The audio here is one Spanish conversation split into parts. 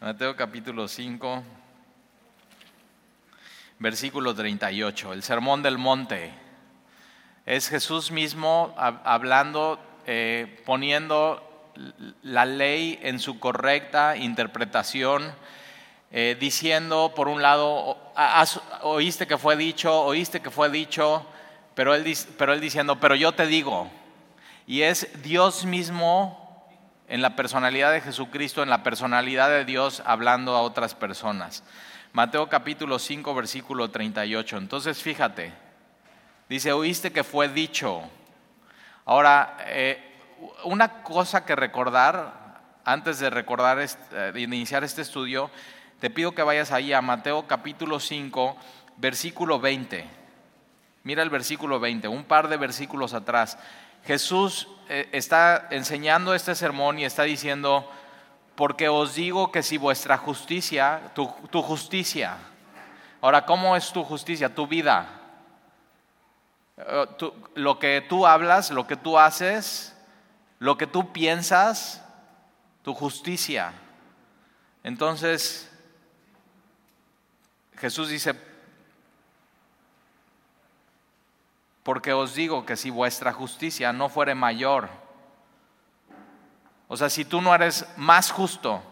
Mateo capítulo 5, versículo 38, el sermón del monte. Es Jesús mismo hablando, eh, poniendo la ley en su correcta interpretación, eh, diciendo, por un lado, oíste que fue dicho, oíste que fue dicho, pero él, pero él diciendo, pero yo te digo, y es Dios mismo en la personalidad de Jesucristo, en la personalidad de Dios hablando a otras personas. Mateo capítulo 5, versículo 38. Entonces fíjate, dice, oíste que fue dicho. Ahora, eh, una cosa que recordar, antes de recordar, eh, de iniciar este estudio, te pido que vayas ahí a Mateo capítulo 5, versículo 20. Mira el versículo 20, un par de versículos atrás. Jesús eh, está enseñando este sermón y está diciendo, porque os digo que si vuestra justicia, tu, justicia, ahora, ¿cómo es tu justicia? Tu vida. Eh, lo que tú hablas, lo que tú haces, lo que tú piensas, tu justicia. Entonces, Jesús dice, porque os digo que si vuestra justicia no fuere mayor, o sea, si tú no eres más justo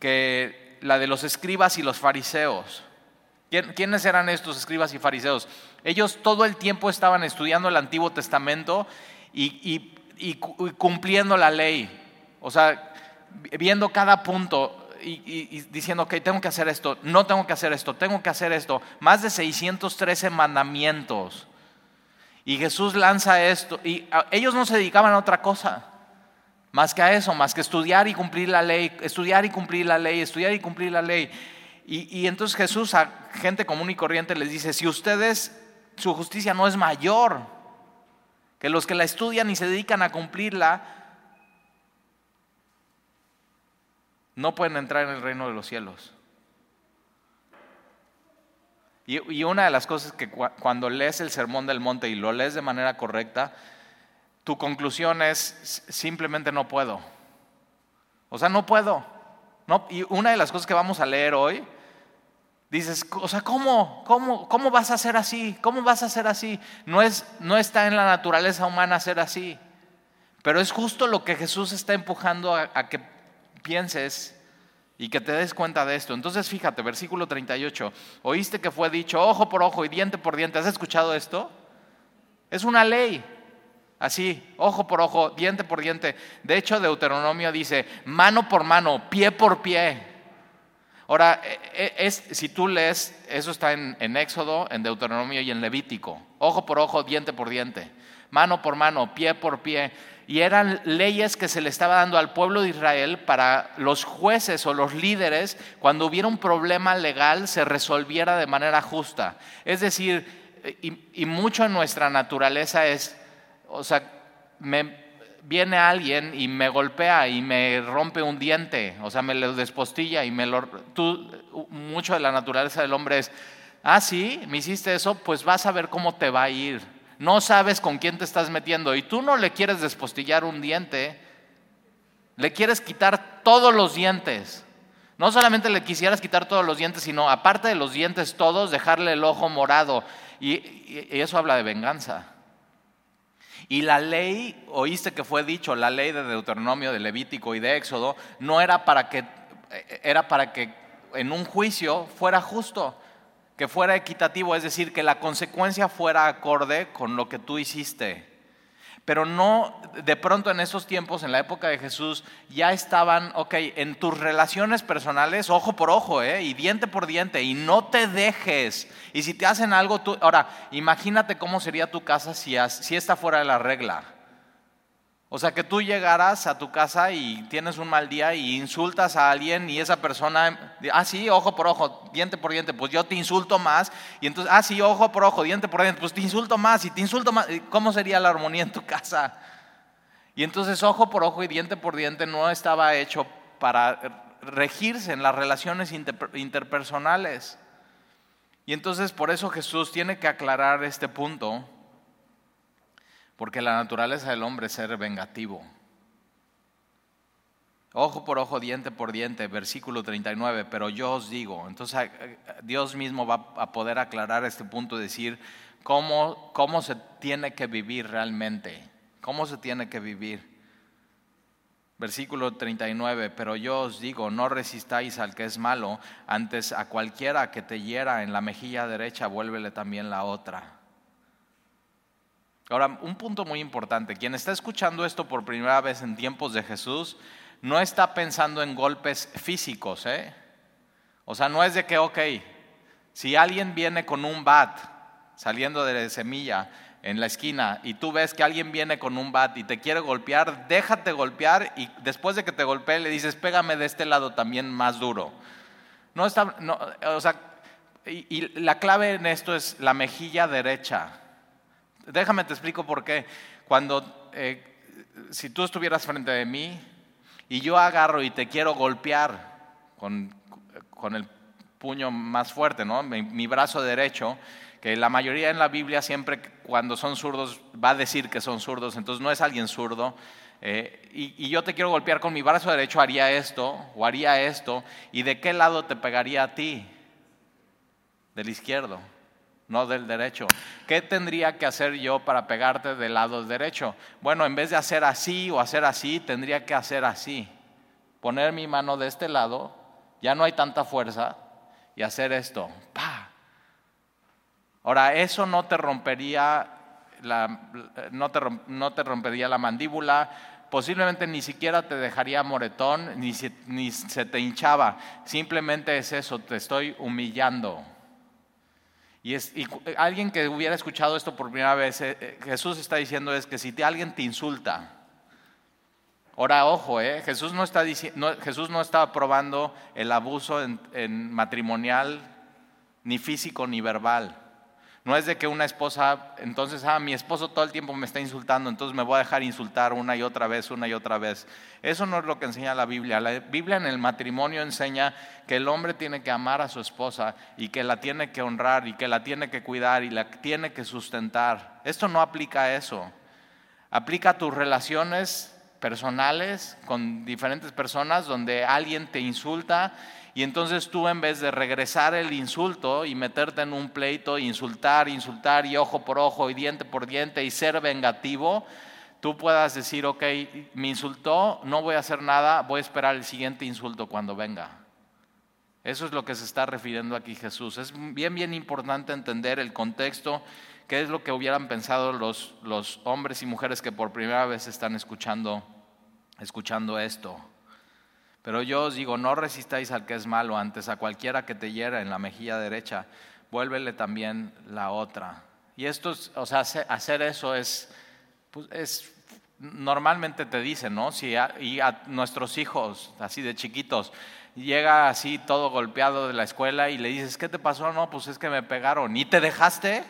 que la de los escribas y los fariseos, ¿quiénes eran estos escribas y fariseos? Ellos todo el tiempo estaban estudiando el Antiguo Testamento y, y cumpliendo la ley, o sea, viendo cada punto y, diciendo, ok, tengo que hacer esto, no tengo que hacer esto, tengo que hacer esto. Más de 613 mandamientos. Y Jesús lanza esto. Y ellos no se dedicaban a otra cosa. Más que a eso, más que estudiar y cumplir la ley, estudiar y cumplir la ley, estudiar y cumplir la ley. Y, y entonces Jesús a gente común y corriente les dice, si ustedes, su justicia no es mayor que los que la estudian y se dedican a cumplirla, no pueden entrar en el reino de los cielos. Y, una de las cosas que cuando lees el sermón del monte y lo lees de manera correcta, tu conclusión es simplemente no puedo. O sea, no puedo. Y una de las cosas que vamos a leer hoy, dices, o sea, ¿cómo, cómo, cómo vas a ser así? ¿Cómo vas a ser así? No, es, no está en la naturaleza humana ser así. Pero es justo lo que Jesús está empujando a que pienses y que te des cuenta de esto. Entonces fíjate, versículo 38, oíste que fue dicho ojo por ojo y diente por diente. ¿Has escuchado esto? Es una ley. Así, ojo por ojo, diente por diente. De hecho, Deuteronomio dice mano por mano, pie por pie. Ahora, e, e, es, si tú lees, eso está en, en Éxodo, en Deuteronomio y en Levítico. Ojo por ojo, diente por diente. Mano por mano, pie por pie y eran leyes que se le estaba dando al pueblo de Israel para los jueces o los líderes, cuando hubiera un problema legal, se resolviera de manera justa. Es decir, y, mucho en nuestra naturaleza es, o sea, me, viene alguien y me golpea y me rompe un diente, o sea, me lo despostilla y me lo... Mucho de la naturaleza del hombre es, ah, sí, me hiciste eso, pues vas a ver cómo te va a ir no sabes con quién te estás metiendo y tú no le quieres despostillar un diente, le quieres quitar todos los dientes. No solamente le quisieras quitar todos los dientes, sino aparte de los dientes todos, dejarle el ojo morado. Y, eso habla de venganza. Y la ley, oíste que fue dicho, la ley de Deuteronomio, de Levítico y de Éxodo, no era para que, era para que en un juicio fuera justo que fuera equitativo, es decir, que la consecuencia fuera acorde con lo que tú hiciste. Pero no, de pronto en esos tiempos, en la época de Jesús, ya estaban, ok, en tus relaciones personales, ojo por ojo, ¿eh? y diente por diente, y no te dejes. Y si te hacen algo, tú, ahora, imagínate cómo sería tu casa si, si esta fuera la regla. O sea, que tú llegaras a tu casa y tienes un mal día y insultas a alguien y esa persona, ah, sí, ojo por ojo, diente por diente, pues yo te insulto más. Y entonces, ah, sí, ojo por ojo, diente por diente, pues te insulto más y te insulto más. ¿Cómo sería la armonía en tu casa? Y entonces, ojo por ojo y diente por diente no estaba hecho para regirse en las relaciones interpersonales. Y entonces, por eso Jesús tiene que aclarar este punto porque la naturaleza del hombre es ser vengativo. Ojo por ojo, diente por diente, versículo 39, pero yo os digo, entonces Dios mismo va a poder aclarar este punto, decir cómo, cómo se tiene que vivir realmente, cómo se tiene que vivir. Versículo 39, pero yo os digo, no resistáis al que es malo, antes a cualquiera que te hiera en la mejilla derecha, vuélvele también la otra. Ahora, un punto muy importante, quien está escuchando esto por primera vez en tiempos de Jesús, no está pensando en golpes físicos, ¿eh? O sea, no es de que, ok, si alguien viene con un bat saliendo de semilla, en la esquina y tú ves que alguien viene con un bat y te quiere golpear, déjate golpear y después de que te golpee le dices, pégame de este lado también más duro. No está, no, o sea, y, la clave en esto es la mejilla derecha. Déjame te explico por qué. Cuando, eh, si tú estuvieras frente de mí y yo agarro y te quiero golpear con, con el puño más fuerte, ¿no? mi brazo derecho, que la mayoría en la Biblia siempre cuando son zurdos va a decir que son zurdos, entonces no es alguien zurdo. Eh, y, yo te quiero golpear con mi brazo derecho, haría esto o haría esto, ¿y de qué lado te pegaría a ti? Del izquierdo, no del derecho. ¿Qué tendría que hacer yo para pegarte del lado derecho? Bueno, en vez de hacer así o hacer así, tendría que hacer así. Poner mi mano de este lado, ya no hay tanta fuerza, y hacer esto. ¡Pah! Ahora, eso no te rompería la, no te, no te rompería la mandíbula, posiblemente ni siquiera te dejaría moretón, ni se, ni se te hinchaba. Simplemente es eso, te estoy humillando. Y, es, alguien que hubiera escuchado esto por primera vez, eh, eh, Jesús está diciendo es que si alguien te insulta, ahora ojo, eh, Jesús, no está Jesús no está aprobando el abuso en matrimonial, ni físico ni verbal. No es de que una esposa, entonces, ah, mi esposo todo el tiempo me está insultando, entonces me voy a dejar insultar una y otra vez, una y otra vez. Eso no es lo que enseña la Biblia. La Biblia en el matrimonio enseña que el hombre tiene que amar a su esposa y que la tiene que honrar y que la tiene que cuidar y la tiene que sustentar. Esto no aplica a eso. Aplica a tus relaciones personales con diferentes personas donde alguien te insulta y entonces tú en vez de regresar el insulto y meterte en un pleito, insultar, insultar y ojo por ojo y diente por diente y ser vengativo, tú puedas decir, ok, me insultó, no voy a hacer nada, voy a esperar el siguiente insulto cuando venga. Eso es lo que se está refiriendo aquí Jesús. Es bien, bien importante entender el contexto, qué es lo que hubieran pensado los, los hombres y mujeres que por primera vez están escuchando, escuchando esto. Pero yo os digo, no resistáis al que es malo, antes a cualquiera que te hiera en la mejilla derecha, vuélvele también la otra. Y esto, o sea, hacer eso es, pues es normalmente te dicen, ¿no? Si y a nuestros hijos, así de chiquitos, llega así todo golpeado de la escuela y le dices, ¿qué te pasó? No, pues es que me pegaron. ¿Y te dejaste?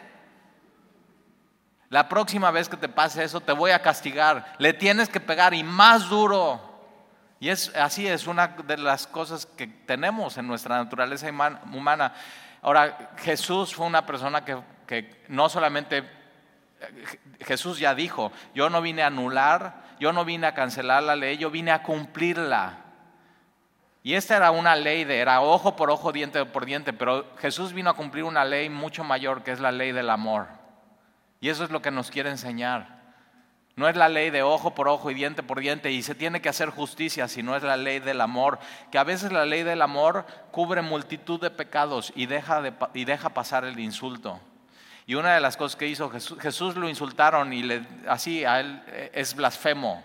La próxima vez que te pase eso, te voy a castigar. Le tienes que pegar y más duro. Y es así, es una de las cosas que tenemos en nuestra naturaleza humana. Ahora, Jesús fue una persona que, que no solamente, Jesús ya dijo, yo no vine a anular, yo no vine a cancelar la ley, yo vine a cumplirla. Y esta era una ley de, era ojo por ojo, diente por diente, pero Jesús vino a cumplir una ley mucho mayor que es la ley del amor. Y eso es lo que nos quiere enseñar. No es la ley de ojo por ojo y diente por diente y se tiene que hacer justicia, sino es la ley del amor, que a veces la ley del amor cubre multitud de pecados y deja, y deja pasar el insulto. Y una de las cosas que hizo Jesús, Jesús lo insultaron y le, así a él eh, es blasfemo.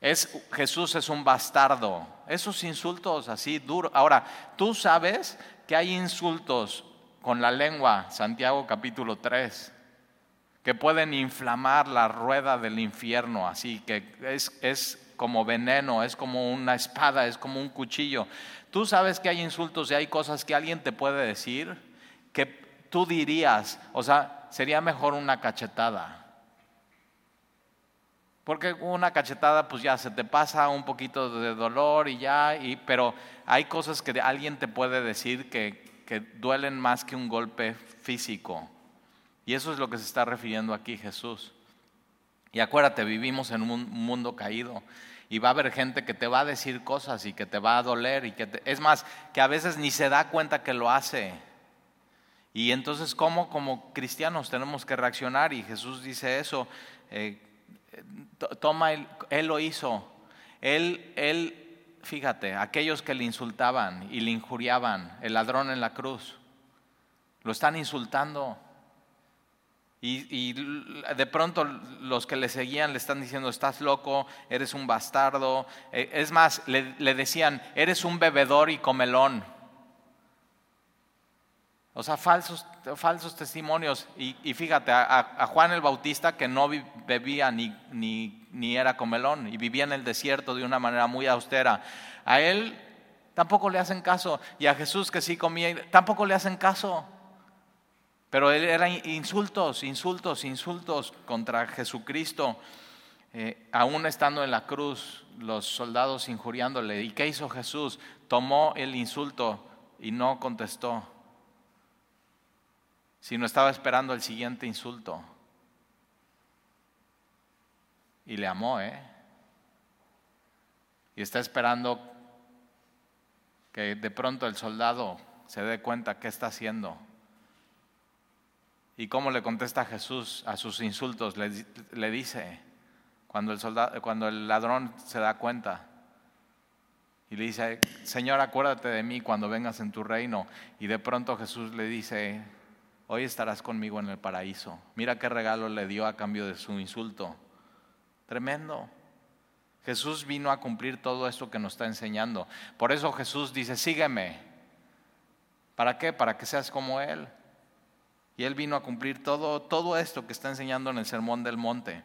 Es, Jesús es un bastardo. Esos insultos así duros. Ahora, tú sabes que hay insultos con la lengua, Santiago capítulo 3 que pueden inflamar la rueda del infierno, así que es, es como veneno, es como una espada, es como un cuchillo. Tú sabes que hay insultos y hay cosas que alguien te puede decir que tú dirías, o sea, sería mejor una cachetada. Porque una cachetada pues ya se te pasa un poquito de dolor y ya, y, pero hay cosas que alguien te puede decir que, que duelen más que un golpe físico. Y eso es lo que se está refiriendo aquí Jesús. Y acuérdate, vivimos en un mundo caído. y va a haber gente que te va a decir cosas y que te va a doler y que es más, que a veces ni se da cuenta que lo hace. Y entonces, ¿cómo como cristianos tenemos que reaccionar? Y Jesús dice eso, eh, toma, él, él lo hizo, él, él, fíjate, aquellos que le insultaban y le injuriaban, el ladrón en la cruz, lo están insultando. Y, de pronto los que le seguían le están diciendo, estás loco, eres un bastardo. Eh, es más, le, decían, eres un bebedor y comelón. O sea, falsos, falsos testimonios. Y, fíjate, a, Juan el Bautista que no bebía ni, ni, ni era comelón y vivía en el desierto de una manera muy austera. A él tampoco le hacen caso. Y a Jesús que sí comía, tampoco le hacen caso. Pero él era insultos, insultos, insultos contra Jesucristo. Eh, aún estando en la cruz, los soldados injuriándole. ¿Y qué hizo Jesús? Tomó el insulto y no contestó, sino estaba esperando el siguiente insulto. Y le amó, ¿eh? Y está esperando que de pronto el soldado se dé cuenta qué está haciendo. ¿Y cómo le contesta Jesús a sus insultos? Le, dice, cuando el, soldado, cuando el ladrón se da cuenta, y le dice, Señor, acuérdate de mí cuando vengas en tu reino. Y de pronto Jesús le dice, hoy estarás conmigo en el paraíso. Mira qué regalo le dio a cambio de su insulto. Tremendo. Jesús vino a cumplir todo esto que nos está enseñando. Por eso Jesús dice, sígueme. ¿Para qué? Para que seas como Él. Y Él vino a cumplir todo, todo esto que está enseñando en el Sermón del Monte.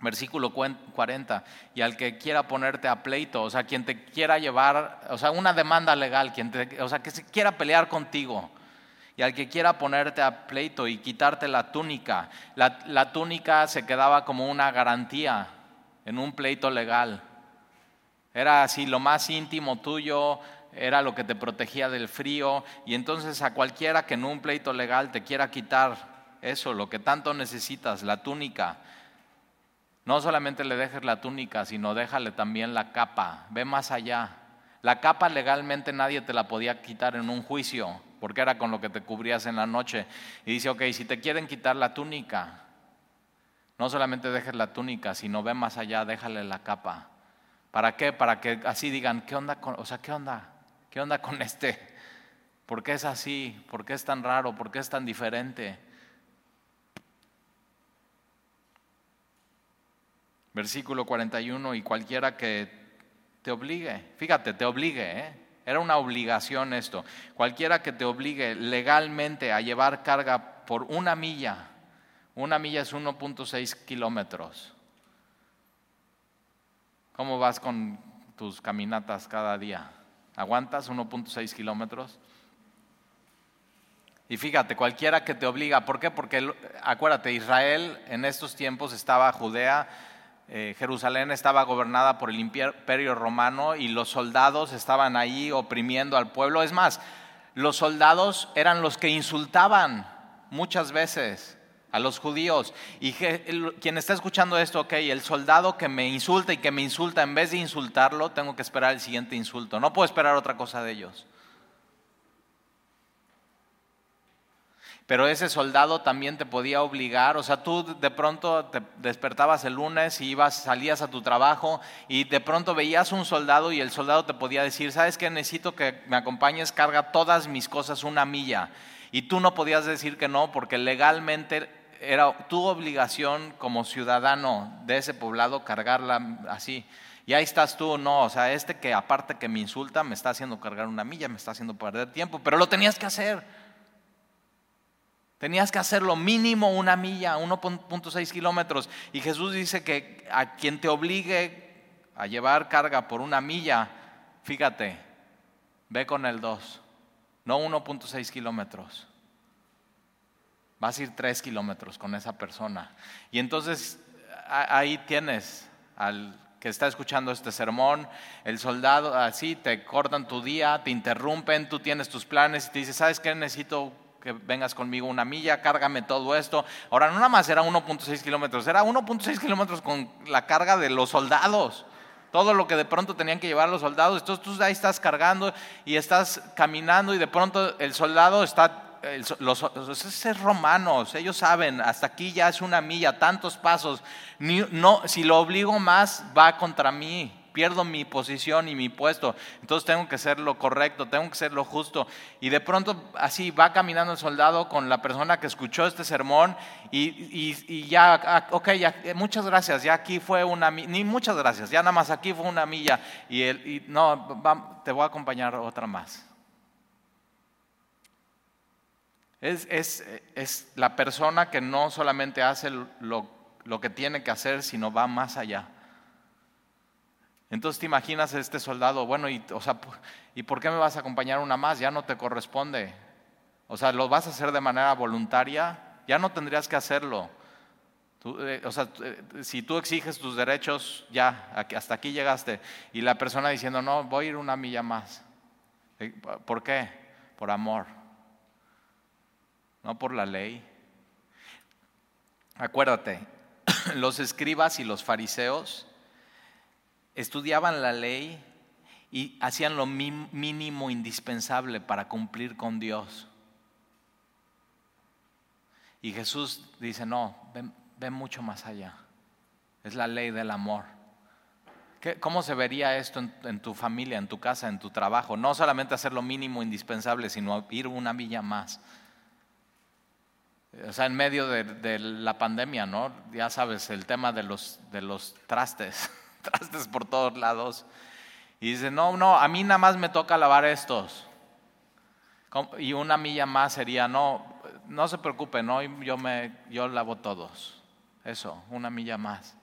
Versículo 40, y al que quiera ponerte a pleito, o sea, quien te quiera llevar, o sea, una demanda legal, quien o sea, que se quiera pelear contigo, y al que quiera ponerte a pleito y quitarte la túnica, la, la túnica se quedaba como una garantía en un pleito legal. Era así lo más íntimo tuyo, era lo que te protegía del frío y entonces a cualquiera que en un pleito legal te quiera quitar eso, lo que tanto necesitas, la túnica, no solamente le dejes la túnica, sino déjale también la capa, ve más allá. La capa legalmente nadie te la podía quitar en un juicio, porque era con lo que te cubrías en la noche. Y dice, ok, si te quieren quitar la túnica, no solamente dejes la túnica, sino ve más allá, déjale la capa. ¿Para qué? Para que así digan, ¿qué onda? Con, o sea, ¿qué onda? ¿Qué onda con este? ¿Por qué es así? ¿Por qué es tan raro? ¿Por qué es tan diferente? Versículo 41, y cualquiera que te obligue, fíjate, te obligue, ¿eh? era una obligación esto, cualquiera que te obligue legalmente a llevar carga por una milla, una milla es 1.6 kilómetros. ¿Cómo vas con tus caminatas cada día? ¿Aguantas 1.6 kilómetros? Y fíjate, cualquiera que te obliga, ¿por qué? Porque acuérdate, Israel en estos tiempos estaba Judea, eh, Jerusalén estaba gobernada por el imperio romano y los soldados estaban ahí oprimiendo al pueblo. Es más, los soldados eran los que insultaban muchas veces a los judíos. Y quien está escuchando esto, ok, el soldado que me insulta y que me insulta, en vez de insultarlo, tengo que esperar el siguiente insulto. No puedo esperar otra cosa de ellos. Pero ese soldado también te podía obligar, o sea, tú de pronto te despertabas el lunes y ibas, salías a tu trabajo y de pronto veías un soldado y el soldado te podía decir, ¿sabes qué? Necesito que me acompañes, carga todas mis cosas una milla. Y tú no podías decir que no porque legalmente era tu obligación como ciudadano de ese poblado cargarla así. Y ahí estás tú, no, o sea, este que aparte que me insulta me está haciendo cargar una milla, me está haciendo perder tiempo, pero lo tenías que hacer. Tenías que hacer lo mínimo una milla, 1.6 kilómetros. Y Jesús dice que a quien te obligue a llevar carga por una milla, fíjate, ve con el 2, no 1.6 kilómetros. Vas a ir tres kilómetros con esa persona. Y entonces ahí tienes al que está escuchando este sermón, el soldado, así te cortan tu día, te interrumpen, tú tienes tus planes y te dice, ¿sabes qué? Necesito que vengas conmigo una milla, cárgame todo esto. Ahora, no nada más era 1.6 kilómetros, era 1.6 kilómetros con la carga de los soldados. todo lo que de pronto tenían que llevar los soldados. Entonces tú ahí estás cargando y estás caminando y de pronto el soldado está los, los, romanos, ellos saben, hasta aquí ya es una milla, tantos pasos. no, si lo obligo más, va contra mí pierdo mi posición y mi puesto. Entonces tengo que ser lo correcto, tengo que ser lo justo. Y de pronto así va caminando el soldado con la persona que escuchó este sermón y, ya, ah, ok, ya, eh, muchas gracias, ya aquí fue una milla, ni muchas gracias, ya nada más aquí fue una milla y, el, no, te voy a acompañar otra más. Es, la persona que no solamente hace lo, lo que tiene que hacer, sino va más allá. Entonces te imaginas a este soldado, bueno, y, o sea, ¿y por qué me vas a acompañar una más? Ya no te corresponde. O sea, lo vas a hacer de manera voluntaria, ya no tendrías que hacerlo. Eh, o sea, eh, si tú exiges tus derechos, ya, hasta aquí llegaste. Y la persona diciendo, no, voy a ir una milla más. Eh, ¿Por qué? Por amor. No por la ley. Acuérdate, los escribas y los fariseos estudiaban la ley y hacían lo mínimo indispensable para cumplir con Dios. Y Jesús dice, no, ven, mucho más allá. Es la ley del amor. ¿Cómo se vería esto en, tu familia, en tu casa, en tu trabajo? No solamente hacer lo mínimo indispensable, sino ir una milla más. O sea, en medio de, la pandemia, ¿no? Ya sabes, el tema de los, de los trastes. trastes por todos lados. Y dice, no, no, a mí nada más me toca lavar estos. Y una milla más sería, no, no se preocupe, no, yo, me, yo lavo todos. Eso, una milla más.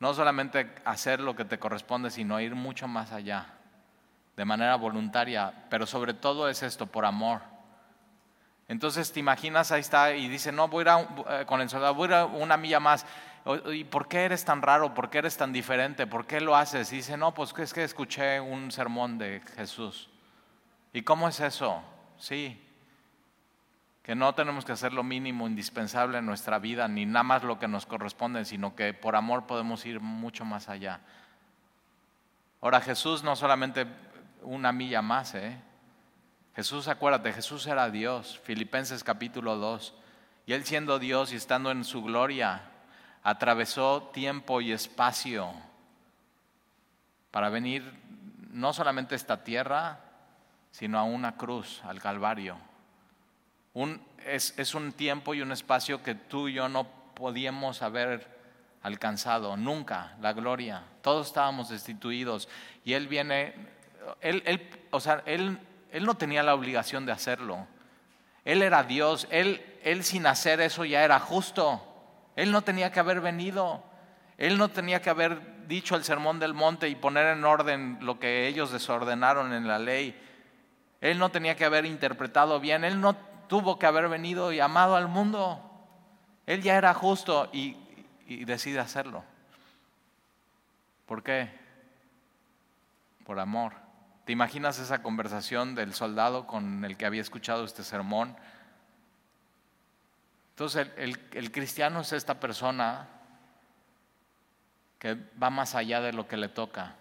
No solamente hacer lo que te corresponde, sino ir mucho más allá, de manera voluntaria, pero sobre todo es esto, por amor. Entonces te imaginas, ahí está, y dice, no, voy a ir eh, con el soldado, voy a ir una milla más. ¿Y por qué eres tan raro? ¿Por qué eres tan diferente? ¿Por qué lo haces? Y dice, no, pues es que escuché un sermón de Jesús. ¿Y cómo es eso? Sí, que no tenemos que hacer lo mínimo indispensable en nuestra vida, ni nada más lo que nos corresponde, sino que por amor podemos ir mucho más allá. Ahora Jesús no solamente una milla más, ¿eh? Jesús, acuérdate, Jesús era Dios, Filipenses capítulo 2, y él siendo Dios y estando en su gloria, atravesó tiempo y espacio para venir no solamente a esta tierra, sino a una cruz, al Calvario. es, un tiempo y un espacio que tú y yo no podíamos haber alcanzado, nunca, la gloria. Todos estábamos destituidos y Él viene, él, o sea, él, él no tenía la obligación de hacerlo. Él era Dios, él, él sin hacer eso ya era justo. Él no tenía que haber venido. Él no tenía que haber dicho el sermón del monte y poner en orden lo que ellos desordenaron en la ley. Él no tenía que haber interpretado bien. Él no tuvo que haber venido y amado al mundo. Él ya era justo y, y decide hacerlo. ¿Por qué? Por amor. ¿Te imaginas esa conversación del soldado con el que había escuchado este sermón? Entonces el, cristiano es esta persona que va más allá de lo que le toca.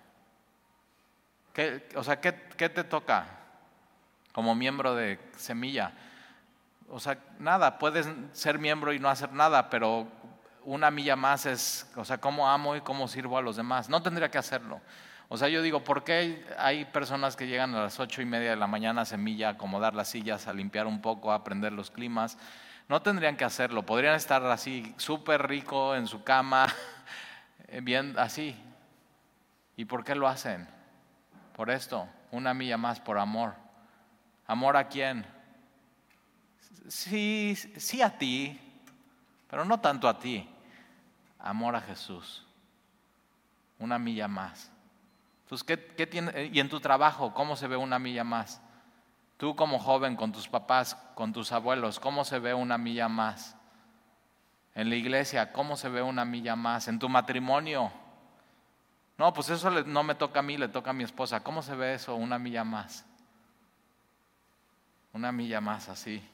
o sea, ¿qué, te toca como miembro de Semilla? O sea, nada, puedes ser miembro y no hacer nada, pero una milla más es, o sea, cómo amo y cómo sirvo a los demás. No tendría que hacerlo. O sea, yo digo, ¿por qué hay personas que llegan a las ocho y media de la mañana a Semilla a acomodar las sillas, a limpiar un poco, a aprender los climas? No tendrían que hacerlo, podrían estar así, súper rico en su cama, bien así. ¿Y por qué lo hacen? Por esto, una milla más por amor. ¿Amor a quién? Sí, sí a ti, pero no tanto a ti. Amor a Jesús. Una milla más. Entonces, ¿qué, qué tiene? ¿Y en tu trabajo cómo se ve una milla más? Tú como joven, con tus papás, con tus abuelos, ¿cómo se ve una milla más? En la iglesia, ¿cómo se ve una milla más? En tu matrimonio. No, pues eso no me toca a mí, le toca a mi esposa. ¿Cómo se ve eso? Una milla más. Una milla más así.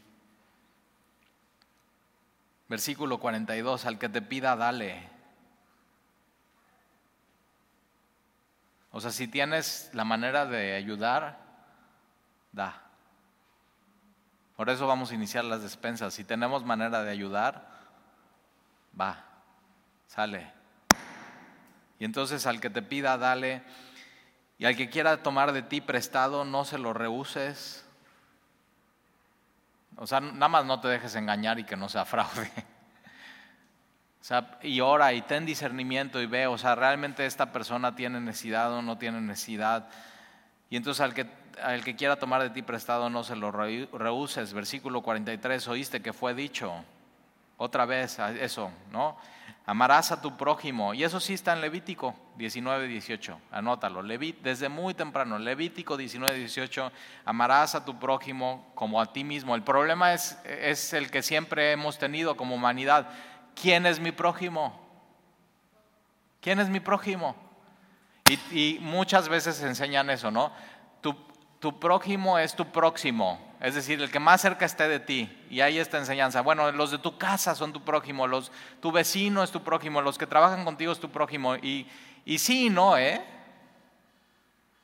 Versículo 42, al que te pida, dale. O sea, si tienes la manera de ayudar, da. Por eso vamos a iniciar las despensas. Si tenemos manera de ayudar, va, sale. Y entonces al que te pida, dale. Y al que quiera tomar de ti prestado, no se lo rehuses. O sea, nada más no te dejes engañar y que no sea fraude. O sea, y ora y ten discernimiento y ve, o sea, realmente esta persona tiene necesidad o no tiene necesidad. Y entonces al que, al que quiera tomar de ti prestado no se lo rehuses. Versículo 43, oíste que fue dicho. Otra vez eso, ¿no? Amarás a tu prójimo. Y eso sí está en Levítico 19, 18. Anótalo. desde muy temprano. Levítico 19, 18. Amarás a tu prójimo como a ti mismo. El problema es, es el que siempre hemos tenido como humanidad. ¿Quién es mi prójimo? ¿Quién es mi prójimo? Y, muchas veces enseñan eso, ¿no? Tu, prójimo es tu próximo es decir, el que más cerca esté de ti. Y hay esta enseñanza. Bueno, los de tu casa son tu prójimo, los, tu vecino es tu prójimo, los que trabajan contigo es tu prójimo. Y, sí y no, ¿eh?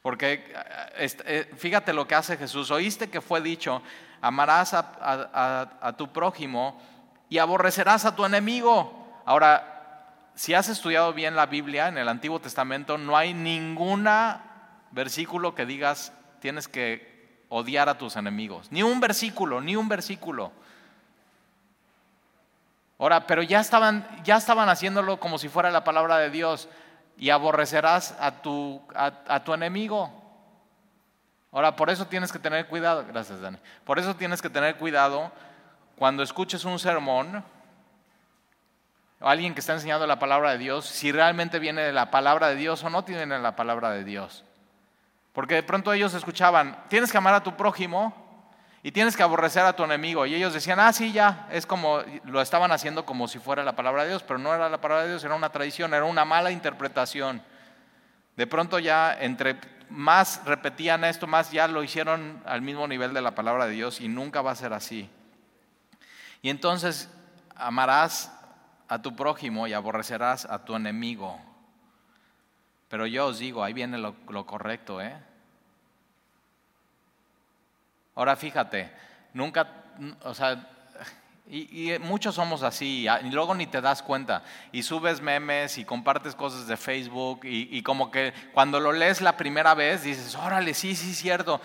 Porque eh, fíjate lo que hace Jesús. Oíste que fue dicho, amarás a, tu prójimo y aborrecerás a tu enemigo. Ahora, si has estudiado bien la Biblia en el Antiguo Testamento, no hay ninguna versículo que digas tienes que odiar a tus enemigos. Ni un versículo, ni un versículo. Ahora, pero ya estaban, ya estaban haciéndolo como si fuera la palabra de Dios y aborrecerás a tu, a, tu enemigo. Ahora, por eso tienes que tener cuidado, gracias Dani, por eso tienes que tener cuidado cuando escuches un sermón o alguien que está enseñando la palabra de Dios, si realmente viene de la palabra de Dios o no tiene la palabra de Dios. Porque de pronto ellos escuchaban, tienes que amar a tu prójimo y tienes que aborrecer a tu enemigo. Y ellos decían, ah, sí, ya, es como, lo estaban haciendo como si fuera la palabra de Dios, pero no era la palabra de Dios, era una tradición, era una mala interpretación. De pronto ya, entre más repetían esto, más ya lo hicieron al mismo nivel de la palabra de Dios y nunca va a ser así. Y entonces amarás a tu prójimo y aborrecerás a tu enemigo. Pero yo os digo, ahí viene lo, correcto, ¿eh? Ahora fíjate, nunca, o sea, y, muchos somos así, y luego ni te das cuenta, y subes memes y compartes cosas de Facebook, y, como que cuando lo lees la primera vez dices, órale, sí, sí, cierto,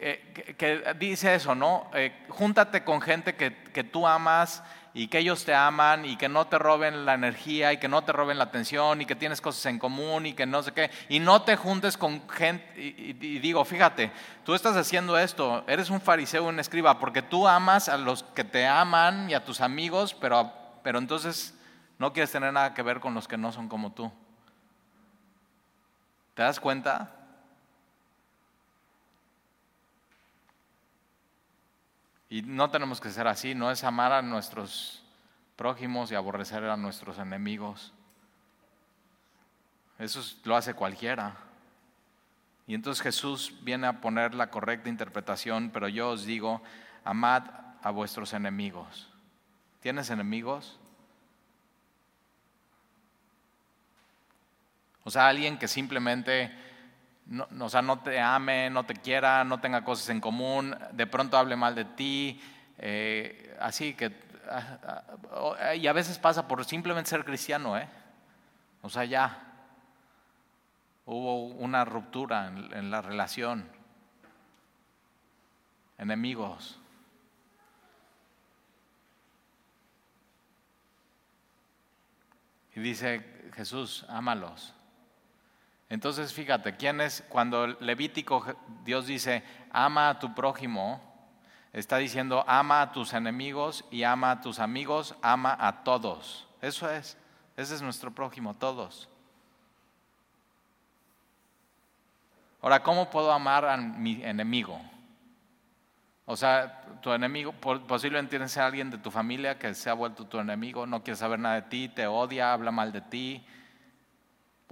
eh, que, dice eso, ¿no? Eh, júntate con gente que, que tú amas y que ellos te aman y que no te roben la energía y que no te roben la atención y que tienes cosas en común y que no sé qué. Y no te juntes con gente. Y, digo, fíjate, tú estás haciendo esto, eres un fariseo, un escriba, porque tú amas a los que te aman y a tus amigos, pero, pero entonces no quieres tener nada que ver con los que no son como tú. ¿Te das cuenta? Y no tenemos que ser así, no es amar a nuestros prójimos y aborrecer a nuestros enemigos. Eso lo hace cualquiera. Y entonces Jesús viene a poner la correcta interpretación, pero yo os digo, amad a vuestros enemigos. ¿Tienes enemigos? O sea, alguien que simplemente no, o sea, no te ame, no te quiera, no tenga cosas en común, de pronto hable mal de ti, eh, así que, ah, ah, y a veces pasa por simplemente ser cristiano, ¿eh? O sea, ya hubo una ruptura en la relación, enemigos. Y dice Jesús, ámalos. Entonces, fíjate, ¿quién es? Cuando Levítico Dios dice, ama a tu prójimo, está diciendo, ama a tus enemigos y ama a tus amigos, ama a todos. Eso es, ese es nuestro prójimo, todos. Ahora, ¿cómo puedo amar a mi enemigo? O sea, tu enemigo, posiblemente tienes a alguien de tu familia que se ha vuelto tu enemigo, no quiere saber nada de ti, te odia, habla mal de ti,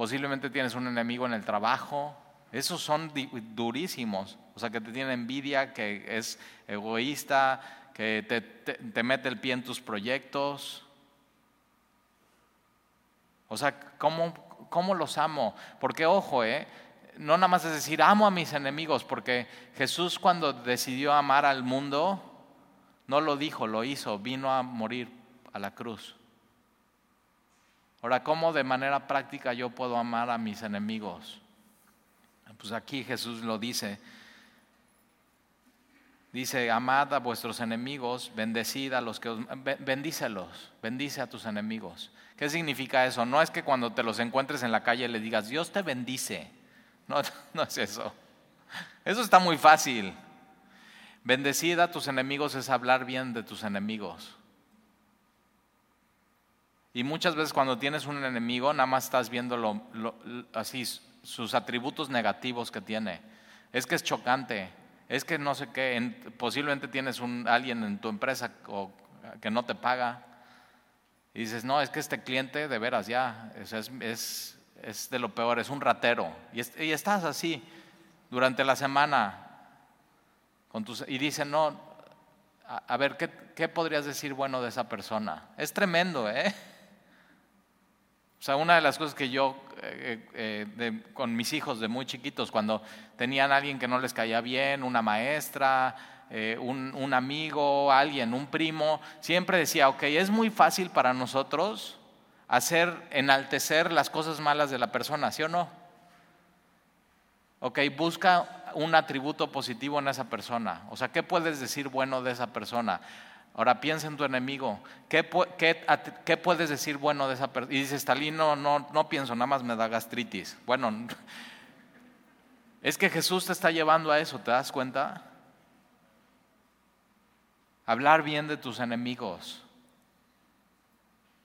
Posiblemente tienes un enemigo en el trabajo. Esos son durísimos. O sea, que te tiene envidia, que es egoísta, que te, mete el pie en tus proyectos. O sea, ¿cómo, ¿cómo, los amo? Porque, ojo, eh, no nada más es decir, amo a mis enemigos, porque Jesús cuando decidió amar al mundo, no lo dijo, lo hizo, vino a morir a la cruz. Ahora, ¿cómo de manera práctica yo puedo amar a mis enemigos? Pues aquí Jesús lo dice. Dice, amad a vuestros enemigos, bendecid a los que os... Bendícelos, bendice a tus enemigos. ¿Qué significa eso? No es que cuando te los encuentres en la calle le digas, Dios te bendice. No, no es eso. Eso está muy fácil. Bendecid a tus enemigos es hablar bien de tus enemigos. Y muchas veces cuando tienes un enemigo, nada más estás viendo así sus atributos negativos que tiene. Es que es chocante, es que no sé qué, posiblemente tienes un, alguien en tu empresa que no te paga. Y dices, no, es que este cliente de veras ya es, es, de lo peor, es un ratero. Y, estás así durante la semana con tus, y dicen, no, a, ver, ¿qué, ¿qué podrías decir bueno de esa persona? Es tremendo, ¿eh? O sea, una de las cosas que yo eh, eh, con mis hijos de muy chiquitos, cuando tenían alguien que no les caía bien, una maestra, eh, un, un, amigo, alguien, un primo, siempre decía, ok, es muy fácil para nosotros hacer, enaltecer las cosas malas de la persona, ¿sí o no? Ok, busca un atributo positivo en esa persona. O sea, ¿qué puedes decir bueno de esa persona? Ahora piensa en tu enemigo. ¿Qué, puedes decir bueno de esa persona? Y dices, Stalin, no, no, no pienso, nada más me da gastritis. Bueno, es que Jesús te está llevando a eso, ¿te das cuenta? Hablar bien de tus enemigos.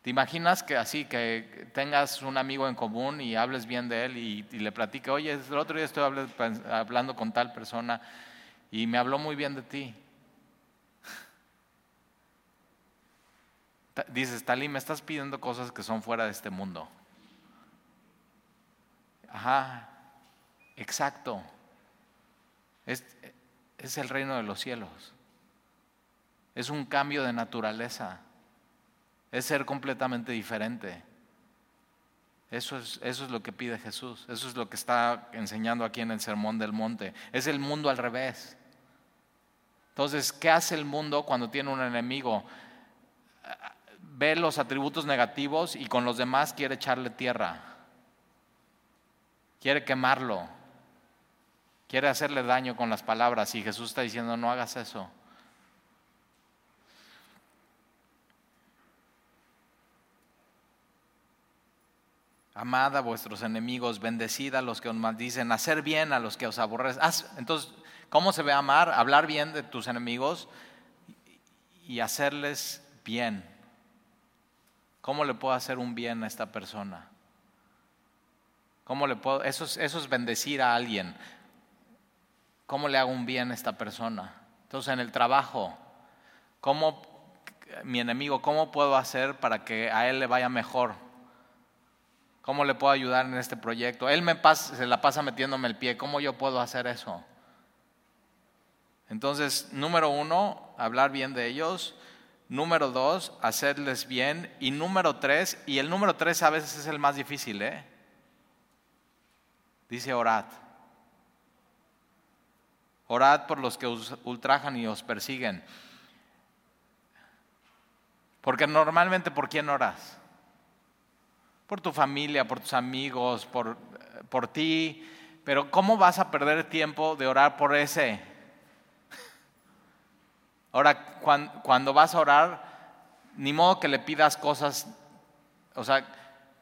¿Te imaginas que así, que tengas un amigo en común y hables bien de él y, le platique, oye, el otro día estoy hablando con tal persona y me habló muy bien de ti? Dices, Talí, me estás pidiendo cosas que son fuera de este mundo. Ajá, exacto. Es, es el reino de los cielos. Es un cambio de naturaleza. Es ser completamente diferente. Eso es, eso es lo que pide Jesús. Eso es lo que está enseñando aquí en el Sermón del Monte. Es el mundo al revés. Entonces, ¿qué hace el mundo cuando tiene un enemigo? Ve los atributos negativos y con los demás quiere echarle tierra. Quiere quemarlo. Quiere hacerle daño con las palabras y Jesús está diciendo, no hagas eso. Amad a vuestros enemigos, bendecid a los que os maldicen, hacer bien a los que os aborrecen. Entonces, ¿cómo se ve amar? Hablar bien de tus enemigos y hacerles bien. ¿Cómo le puedo hacer un bien a esta persona? ¿Cómo le puedo? Eso es, eso es bendecir a alguien. ¿Cómo le hago un bien a esta persona? Entonces, en el trabajo, ¿cómo mi enemigo, cómo puedo hacer para que a él le vaya mejor? ¿Cómo le puedo ayudar en este proyecto? Él me pasa, se la pasa metiéndome el pie, ¿cómo yo puedo hacer eso? Entonces, número uno, hablar bien de ellos. Número dos, hacerles bien. Y número tres, y el número tres a veces es el más difícil, ¿eh? Dice orad. Orad por los que os ultrajan y os persiguen. Porque normalmente, ¿por quién oras? Por tu familia, por tus amigos, por, por ti. Pero ¿cómo vas a perder tiempo de orar por ese? Ahora, cuando, vas a orar, ni modo que le pidas cosas, o sea,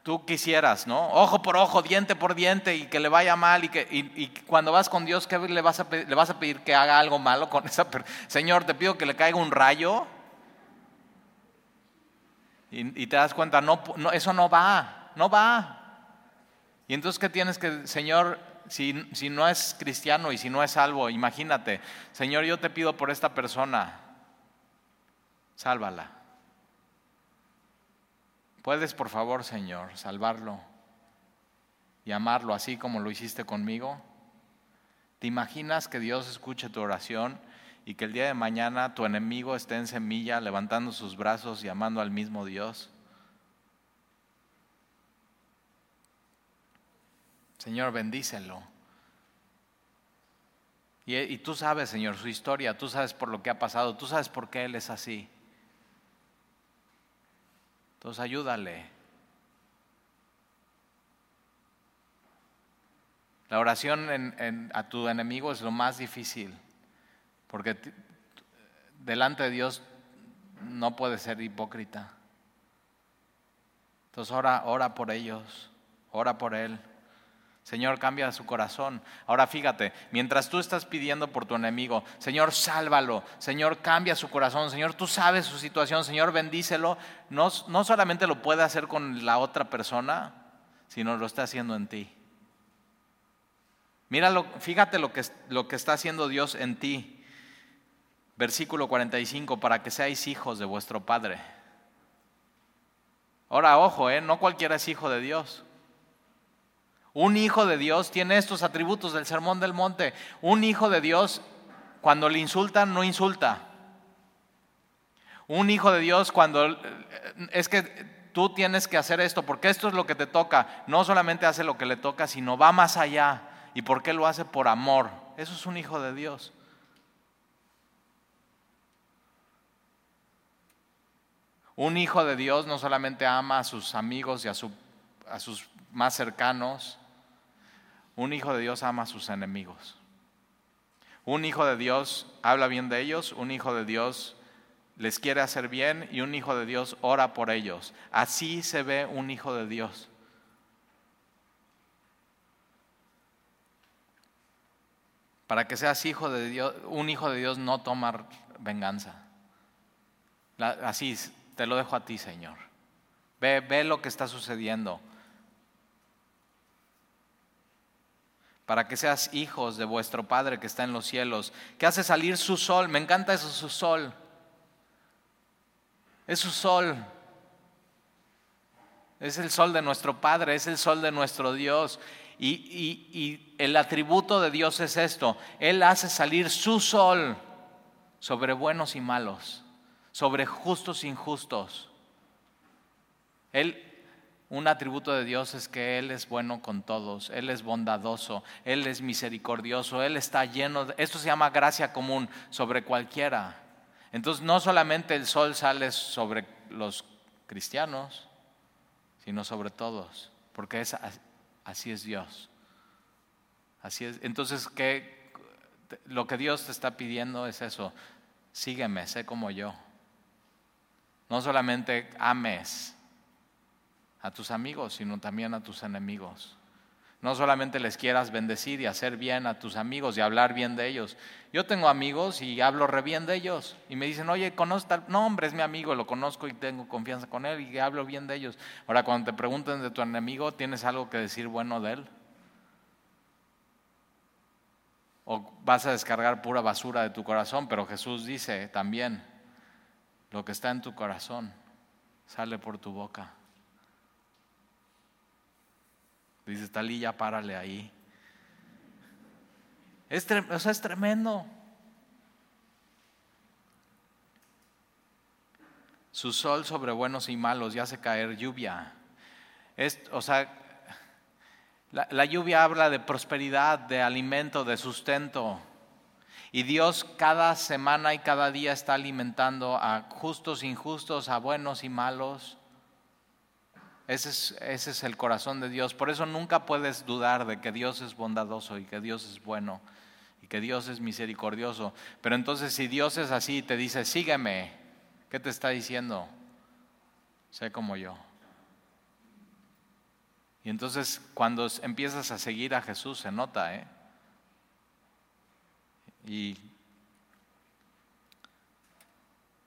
tú quisieras, ¿no? Ojo por ojo, diente por diente y que le vaya mal y que y, cuando vas con Dios, ¿qué le vas, a pedir, que haga algo malo con esa persona? Señor, te pido que le caiga un rayo. Y, te das cuenta, no, eso no va, no va. Y entonces, ¿qué tienes que, Señor, si, no es cristiano y si no es salvo, imagínate, Señor, yo te pido por esta persona, sálvala. ¿Puedes, por favor, Señor, salvarlo y amarlo así como lo hiciste conmigo? ¿Te imaginas que Dios escuche tu oración y que el día de mañana tu enemigo esté en semilla levantando sus brazos y amando al mismo Dios? Señor, bendícelo. Y, tú sabes, Señor, su historia, tú sabes por lo que ha pasado, tú sabes por qué Él es así. Entonces ayúdale. La oración a tu enemigo es lo más difícil, porque delante de Dios no puede ser hipócrita. Entonces ora, ora por ellos, ora por él. Señor, cambia su corazón. Ahora fíjate, mientras tú estás pidiendo por tu enemigo, Señor, sálvalo, Señor, cambia su corazón, Señor, tú sabes su situación, Señor, bendícelo, no, no solamente lo puede hacer con la otra persona, sino lo está haciendo en ti. Mira, fíjate lo que, lo que está haciendo Dios en ti. Versículo 45, para que seáis hijos de vuestro Padre. Ahora, ojo, ¿eh? no cualquiera es hijo de Dios. Un hijo de Dios tiene estos atributos del Sermón del Monte. Un hijo de Dios, cuando le insultan, no insulta. Un hijo de Dios, cuando es que tú tienes que hacer esto, porque esto es lo que te toca, no solamente hace lo que le toca, sino va más allá. ¿Y por qué lo hace? Por amor. Eso es un hijo de Dios. Un hijo de Dios no solamente ama a sus amigos y a, a sus más cercanos, un hijo de Dios ama a sus enemigos. Un hijo de Dios habla bien de ellos, un hijo de Dios les quiere hacer bien y un hijo de Dios ora por ellos. Así se ve un hijo de Dios. Para que seas hijo de Dios, un hijo de Dios no toma venganza. así te lo dejo a ti, Señor. Ve, ve lo que está sucediendo. Para que seas hijos de vuestro Padre que está en los cielos, que hace salir su sol. Me encanta eso, su sol. Es su sol. Es el sol de nuestro Padre, es el sol de nuestro Dios. Y, el atributo de Dios es esto. Él hace salir su sol sobre buenos y malos, sobre justos e injustos. Él, un atributo de Dios es que Él es bueno con todos, Él es bondadoso, Él es misericordioso, Él está lleno de... Esto se llama gracia común sobre cualquiera. Entonces no solamente el sol sale sobre los cristianos, sino sobre todos, porque es Así es Dios. Así es. Entonces, ¿qué? lo que Dios te está pidiendo es eso. Sígueme, sé como yo. No solamente ames a tus amigos, sino también a tus enemigos. No solamente les quieras bendecir y hacer bien a tus amigos y hablar bien de ellos. Yo tengo amigos y hablo re bien de ellos. Y me dicen, oye, ¿conoces tal? No, hombre, es mi amigo, lo conozco y tengo confianza con él y hablo bien de ellos. Ahora, cuando te pregunten de tu enemigo, ¿tienes algo que decir bueno de él? ¿O vas a descargar pura basura de tu corazón? Pero Jesús dice también, lo que está en tu corazón sale por tu boca. Dices, Talí, ya párale ahí. Es, o sea, es tremendo. Su sol sobre buenos y malos y hace caer lluvia. Es, o sea, la, la lluvia habla de prosperidad, de alimento, de sustento. Y Dios cada semana y cada día está alimentando a justos, injustos, a buenos y malos. Ese es, el corazón de Dios. Por eso nunca puedes dudar de que Dios es bondadoso y que Dios es bueno y que Dios es misericordioso. Pero entonces si Dios es así y te dice, sígueme, ¿qué te está diciendo? Sé como yo. Y entonces cuando empiezas a seguir a Jesús se nota, ¿eh? Y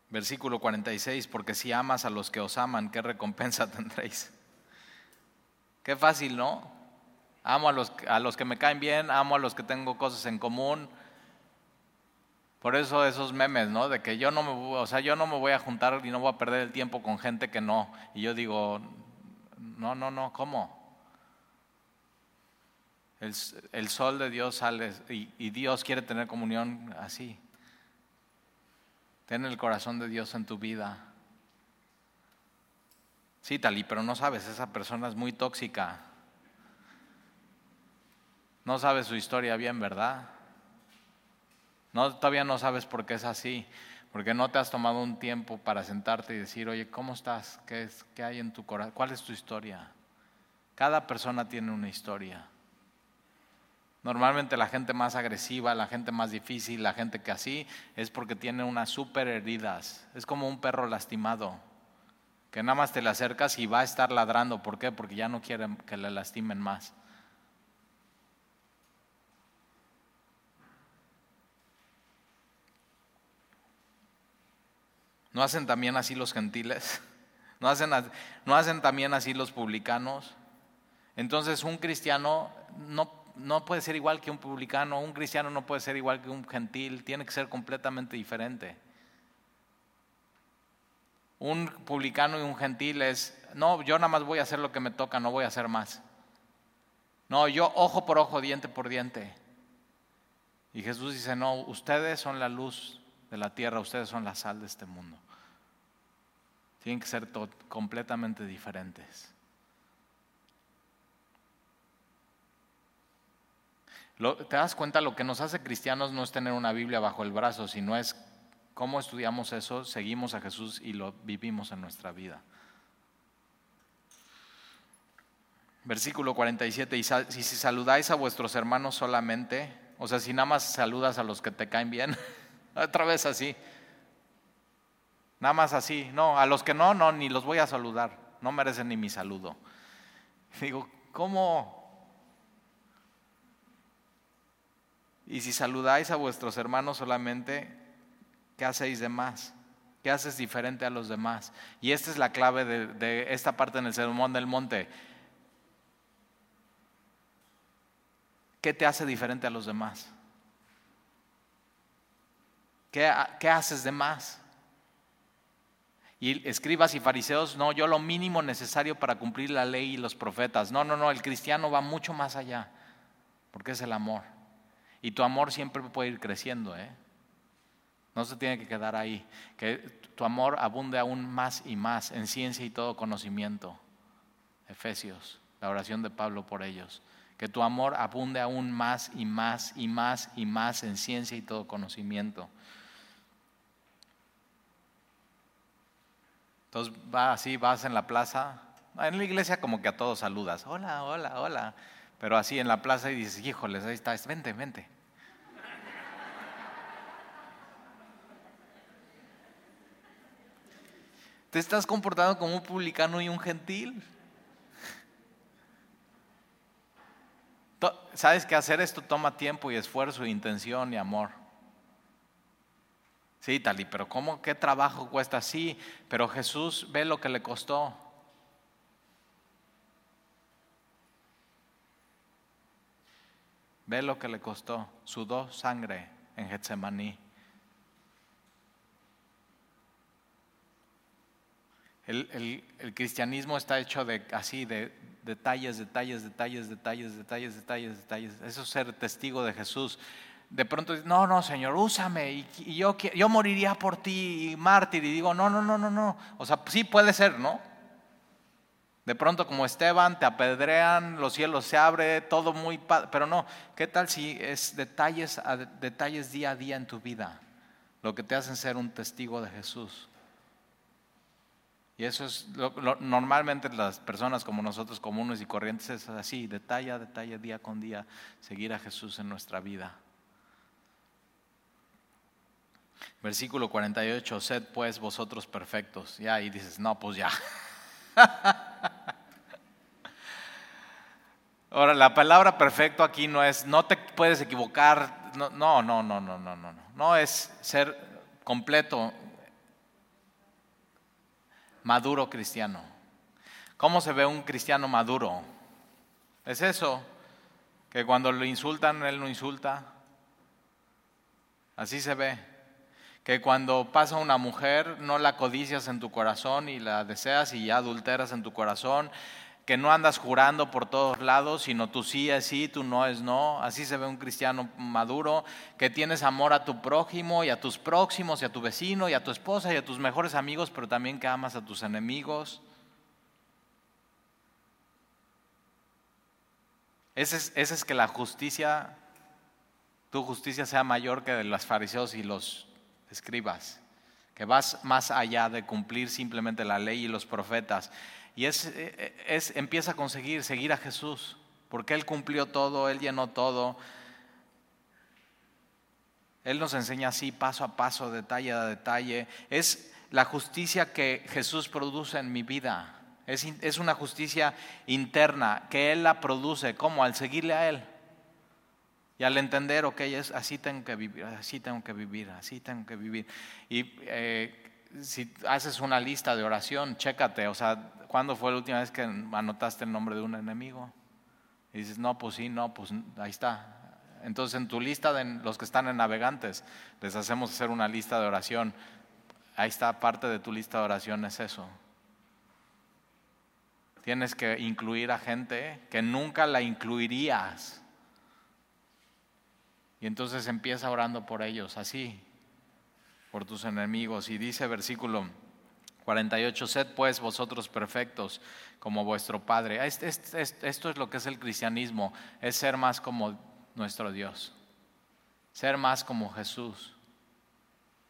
Versículo 46, porque si amas a los que os aman, ¿qué recompensa tendréis? Qué fácil, ¿no? Amo a los, a los que me caen bien, amo a los que tengo cosas en común. Por eso esos memes, ¿no? De que yo no me, o sea, yo no me voy a juntar y no voy a perder el tiempo con gente que no. Y yo digo, no, no, no, ¿cómo? El, el sol de Dios sale y, y Dios quiere tener comunión así. Ten el corazón de Dios en tu vida. Sí, Tali, pero no sabes, esa persona es muy tóxica. No sabes su historia bien, ¿verdad? No, todavía no sabes por qué es así, porque no te has tomado un tiempo para sentarte y decir, oye, ¿cómo estás? ¿Qué, es, qué hay en tu corazón? ¿Cuál es tu historia? Cada persona tiene una historia. Normalmente la gente más agresiva, la gente más difícil, la gente que así, es porque tiene unas super heridas. Es como un perro lastimado, que nada más te le acercas y va a estar ladrando. ¿Por qué? Porque ya no quieren que le lastimen más. ¿No hacen también así los gentiles? ¿No hacen, ¿No hacen también así los publicanos? Entonces un cristiano no, no puede ser igual que un publicano, un cristiano no puede ser igual que un gentil, tiene que ser completamente diferente. Un publicano y un gentil es, no, yo nada más voy a hacer lo que me toca, no voy a hacer más. No, yo ojo por ojo, diente por diente. Y Jesús dice, no, ustedes son la luz de la tierra, ustedes son la sal de este mundo. Tienen que ser completamente diferentes. ¿Te das cuenta? Lo que nos hace cristianos no es tener una Biblia bajo el brazo, sino es cómo estudiamos eso, seguimos a Jesús y lo vivimos en nuestra vida. Versículo 47, y si saludáis a vuestros hermanos solamente, o sea, si nada más saludas a los que te caen bien, otra vez así, nada más así, no, a los que no, no, ni los voy a saludar, no merecen ni mi saludo. Digo, ¿cómo? Y si saludáis a vuestros hermanos solamente, ¿qué hacéis de más? ¿Qué haces diferente a los demás? Y esta es la clave de, esta parte en el Sermón del Monte. ¿Qué te hace diferente a los demás? ¿Qué, ¿Qué, haces de más? Y escribas y fariseos, no, yo lo mínimo necesario para cumplir la ley y los profetas. No, no, no, el cristiano va mucho más allá, porque es el amor. Y tu amor siempre puede ir creciendo, ¿eh? No se tiene que quedar ahí. Que tu amor abunde aún más y más en ciencia y todo conocimiento. Efesios, la oración de Pablo por ellos. Que tu amor abunde aún más y más y más y más en ciencia y todo conocimiento. Entonces va así, vas en la plaza. En la iglesia como que a todos saludas. Hola, hola, hola. Pero así en la plaza y dices, híjoles, ahí está, vente, vente. Te estás comportando como un publicano y un gentil. Sabes que hacer esto toma tiempo y esfuerzo, intención y amor. Sí, Tali, pero ¿cómo? ¿Qué trabajo cuesta? Sí, pero Jesús ve lo que le costó. Ve lo que le costó. Sudó sangre en Getsemaní. El, cristianismo está hecho de así, de detalles, detalles, detalles, detalles, detalles, detalles, detalles. Eso es ser testigo de Jesús. De pronto, no, no, Señor, úsame y, yo, yo moriría por ti, mártir. Y digo, no, no, no, no, no. O sea, sí puede ser, ¿no? De pronto como Esteban te apedrean, los cielos se abren, todo muy pero no, ¿qué tal si es detalles detalles día a día en tu vida lo que te hacen ser un testigo de Jesús? Y eso es normalmente las personas como nosotros comunes y corrientes es así, detalle a detalle, día con día, seguir a Jesús en nuestra vida. Versículo 48, sed pues vosotros perfectos. Ya, y dices, no, pues ya. Ahora, la palabra perfecto aquí no es, no te puedes equivocar, no, no, no, no, no, no, no, no es ser completo, maduro cristiano. ¿Cómo se ve un cristiano maduro? Es eso, que cuando lo insultan, él no insulta. Así se ve que cuando pasa una mujer no la codicias en tu corazón y la deseas y ya adulteras en tu corazón, que no andas jurando por todos lados, sino tú sí es sí, tú no es no. Así se ve un cristiano maduro, que tienes amor a tu prójimo y a tus próximos y a tu vecino y a tu esposa y a tus mejores amigos, pero también que amas a tus enemigos. Ese es, ese es que la justicia tu justicia sea mayor que de los fariseos y los escribas, que vas más allá de cumplir simplemente la ley y los profetas. Y es, es empieza a conseguir seguir a Jesús, porque Él cumplió todo, Él llenó todo. Él nos enseña así, paso a paso, detalle a detalle. Es la justicia que Jesús produce en mi vida. Es, es una justicia interna que Él la produce. ¿Cómo? Al seguirle a Él. Y al entender, ok, es, así tengo que vivir, así tengo que vivir, así tengo que vivir. Y eh, si haces una lista de oración, chécate, o sea, ¿cuándo fue la última vez que anotaste el nombre de un enemigo? Y dices, no, pues sí, no, pues ahí está. Entonces en tu lista de los que están en navegantes, les hacemos hacer una lista de oración. Ahí está, parte de tu lista de oración es eso. Tienes que incluir a gente que nunca la incluirías y entonces empieza orando por ellos, así, por tus enemigos. Y dice versículo 48, sed pues vosotros perfectos como vuestro Padre. Esto es lo que es el cristianismo, es ser más como nuestro Dios, ser más como Jesús.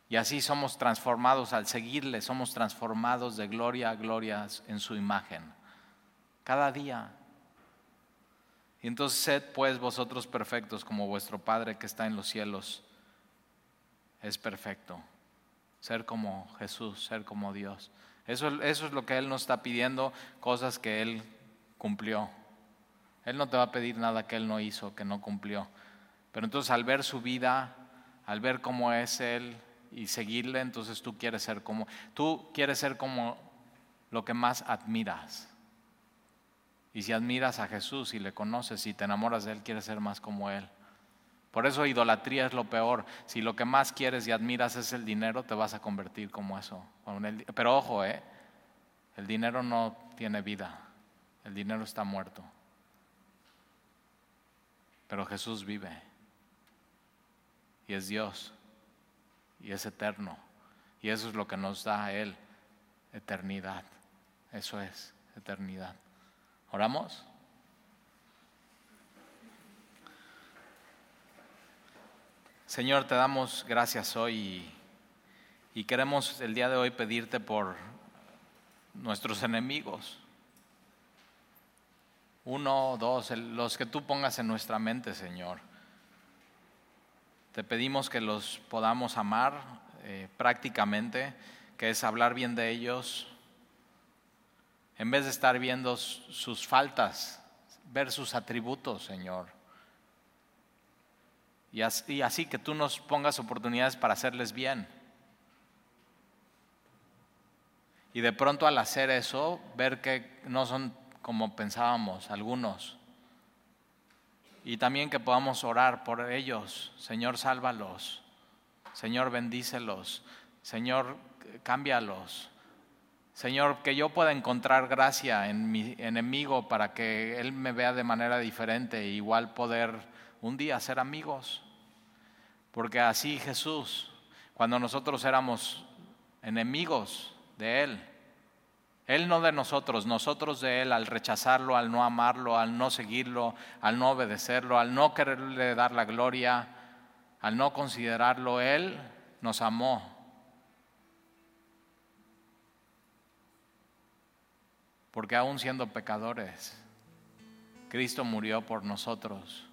Y así somos transformados al seguirle, somos transformados de gloria a gloria en su imagen. Cada día. Y entonces sed pues vosotros perfectos como vuestro Padre que está en los cielos es perfecto. Ser como Jesús, ser como Dios. Eso, eso es lo que Él nos está pidiendo, cosas que Él cumplió. Él no te va a pedir nada que Él no hizo, que no cumplió. Pero entonces al ver su vida, al ver cómo es Él y seguirle, entonces tú quieres ser como, tú quieres ser como lo que más admiras. Y si admiras a Jesús y le conoces y te enamoras de Él, quieres ser más como Él. Por eso idolatría es lo peor. Si lo que más quieres y admiras es el dinero, te vas a convertir como eso. Pero ojo, ¿eh? el dinero no tiene vida. El dinero está muerto. Pero Jesús vive. Y es Dios. Y es eterno. Y eso es lo que nos da a Él. Eternidad. Eso es, eternidad. ¿Oramos? Señor, te damos gracias hoy y, queremos el día de hoy pedirte por nuestros enemigos. Uno, dos, los que tú pongas en nuestra mente, Señor. Te pedimos que los podamos amar eh, prácticamente, que es hablar bien de ellos, en vez de estar viendo sus faltas, ver sus atributos, Señor. Y así, que tú nos pongas oportunidades para hacerles bien. Y de pronto al hacer eso, ver que no son como pensábamos algunos. Y también que podamos orar por ellos. Señor, sálvalos. Señor, bendícelos. Señor, cámbialos. Señor, que yo pueda encontrar gracia en mi enemigo para que Él me vea de manera diferente e igual poder un día ser amigos. Porque así Jesús, cuando nosotros éramos enemigos de Él, Él no de nosotros, nosotros de Él, al rechazarlo, al no amarlo, al no seguirlo, al no obedecerlo, al no quererle dar la gloria, al no considerarlo, Él nos amó Porque aún siendo pecadores, Cristo murió por nosotros.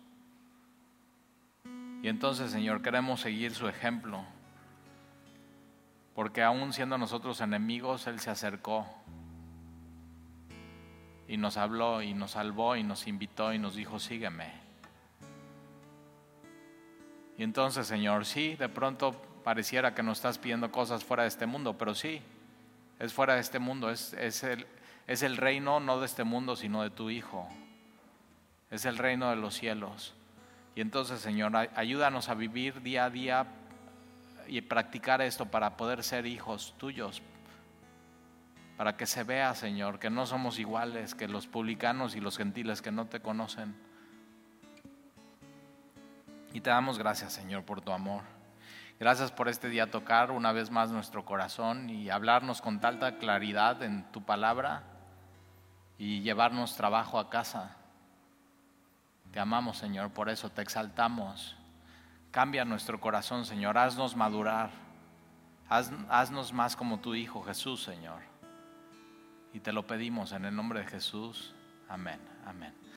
Y entonces, Señor, queremos seguir su ejemplo. Porque aún siendo nosotros enemigos, Él se acercó y nos habló y nos salvó y nos invitó y nos dijo, sígueme. Y entonces, Señor, sí, de pronto pareciera que nos estás pidiendo cosas fuera de este mundo, pero sí, es fuera de este mundo, es, es el, es el reino no de este mundo, sino de tu Hijo. Es el reino de los cielos. Y entonces, Señor, ayúdanos a vivir día a día y practicar esto para poder ser hijos tuyos. Para que se vea, Señor, que no somos iguales que los publicanos y los gentiles que no te conocen. Y te damos gracias, Señor, por tu amor. Gracias por este día tocar una vez más nuestro corazón y hablarnos con tanta claridad en tu palabra y llevarnos trabajo a casa. Te amamos, Señor, por eso te exaltamos. Cambia nuestro corazón, Señor. Haznos madurar. Haz- haznos más como tu Hijo Jesús, Señor. Y te lo pedimos en el nombre de Jesús. Amén. Amén.